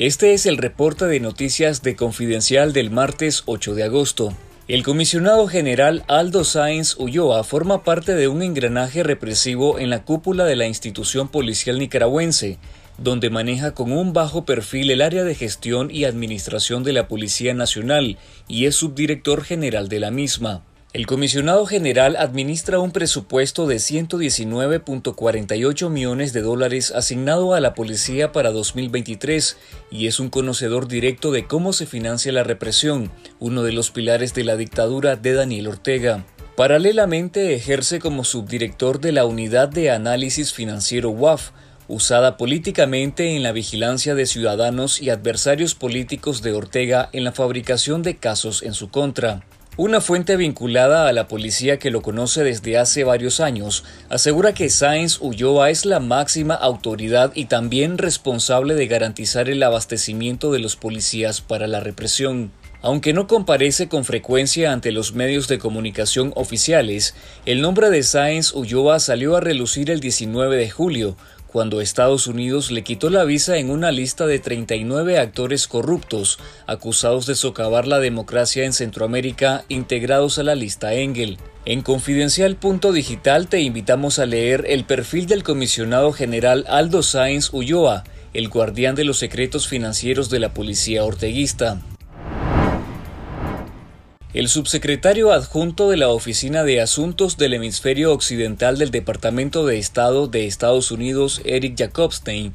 Este es el reporte de noticias de Confidencial del martes 8 de agosto. El comisionado general Aldo Sáenz Ulloa forma parte de un engranaje represivo en la cúpula de la institución policial nicaragüense, donde maneja con un bajo perfil el área de gestión y administración de la Policía Nacional y es subdirector general de la misma. El comisionado general administra un presupuesto de 119.48 millones de dólares asignado a la policía para 2023 y es un conocedor directo de cómo se financia la represión, uno de los pilares de la dictadura de Daniel Ortega. Paralelamente ejerce como subdirector de la Unidad de Análisis Financiero WAF, usada políticamente en la vigilancia de ciudadanos y adversarios políticos de Ortega en la fabricación de casos en su contra. Una fuente vinculada a la policía que lo conoce desde hace varios años asegura que Sáenz Ulloa es la máxima autoridad y también responsable de garantizar el abastecimiento de los policías para la represión. Aunque no comparece con frecuencia ante los medios de comunicación oficiales, el nombre de Sáenz Ulloa salió a relucir el 19 de julio, cuando Estados Unidos le quitó la visa en una lista de 39 actores corruptos acusados de socavar la democracia en Centroamérica integrados a la lista Engel. En confidencial.digital te invitamos a leer el perfil del comisionado general Aldo Sáenz Ulloa, el guardián de los secretos financieros de la policía orteguista. El subsecretario adjunto de la Oficina de Asuntos del Hemisferio Occidental del Departamento de Estado de Estados Unidos, Eric Jacobstein,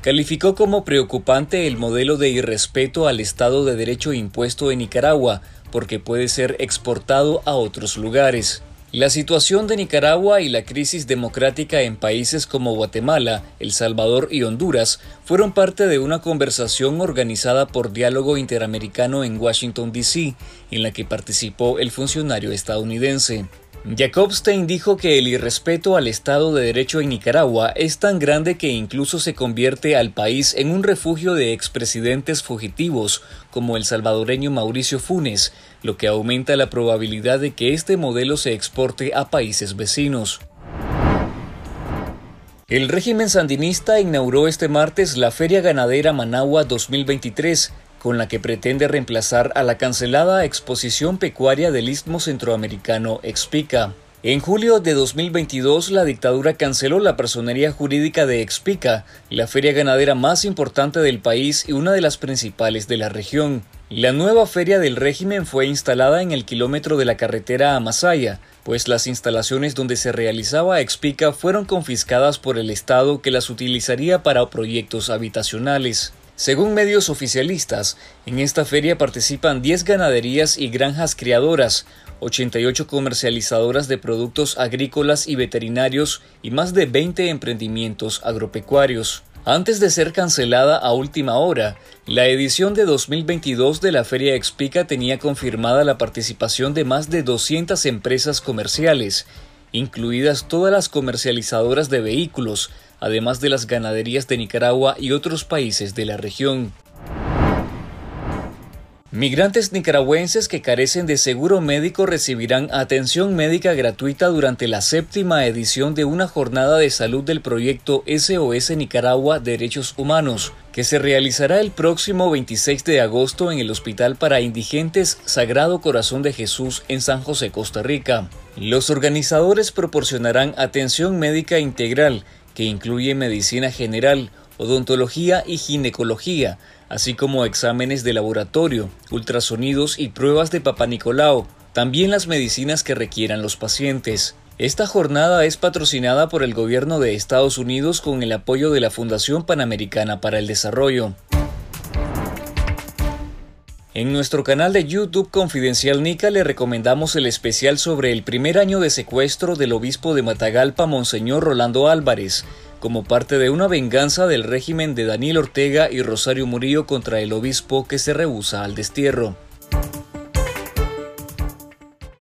calificó como preocupante el modelo de irrespeto al Estado de Derecho impuesto en Nicaragua, porque puede ser exportado a otros lugares. La situación de Nicaragua y la crisis democrática en países como Guatemala, El Salvador y Honduras fueron parte de una conversación organizada por Diálogo Interamericano en Washington, D.C., en la que participó el funcionario estadounidense. Jacobstein dijo que el irrespeto al Estado de Derecho en Nicaragua es tan grande que incluso se convierte al país en un refugio de expresidentes fugitivos como el salvadoreño Mauricio Funes, lo que aumenta la probabilidad de que este modelo se exporte a países vecinos. El régimen sandinista inauguró este martes la Feria Ganadera Managua 2023, con la que pretende reemplazar a la cancelada exposición pecuaria del Istmo Centroamericano Expica. En julio de 2022, la dictadura canceló la personería jurídica de Expica, la feria ganadera más importante del país y una de las principales de la región. La nueva feria del régimen fue instalada en el kilómetro de la carretera a Masaya, pues las instalaciones donde se realizaba Expica fueron confiscadas por el Estado que las utilizaría para proyectos habitacionales. Según medios oficialistas, en esta feria participan 10 ganaderías y granjas criadoras, 88 comercializadoras de productos agrícolas y veterinarios y más de 20 emprendimientos agropecuarios. Antes de ser cancelada a última hora, la edición de 2022 de la Feria Expica tenía confirmada la participación de más de 200 empresas comerciales, incluidas todas las comercializadoras de vehículos, además de las ganaderías de Nicaragua y otros países de la región. Migrantes nicaragüenses que carecen de seguro médico recibirán atención médica gratuita durante la séptima edición de una jornada de salud del proyecto SOS Nicaragua Derechos Humanos, que se realizará el próximo 26 de agosto en el Hospital para Indigentes Sagrado Corazón de Jesús en San José, Costa Rica. Los organizadores proporcionarán atención médica integral, que incluye medicina general, odontología y ginecología, así como exámenes de laboratorio, ultrasonidos y pruebas de Papa Nicolau, también las medicinas que requieran los pacientes. Esta jornada es patrocinada por el gobierno de Estados Unidos con el apoyo de la Fundación Panamericana para el Desarrollo. En nuestro canal de YouTube Confidencial Nica le recomendamos el especial sobre el primer año de secuestro del obispo de Matagalpa, Monseñor Rolando Álvarez, como parte de una venganza del régimen de Daniel Ortega y Rosario Murillo contra el obispo que se rehúsa al destierro.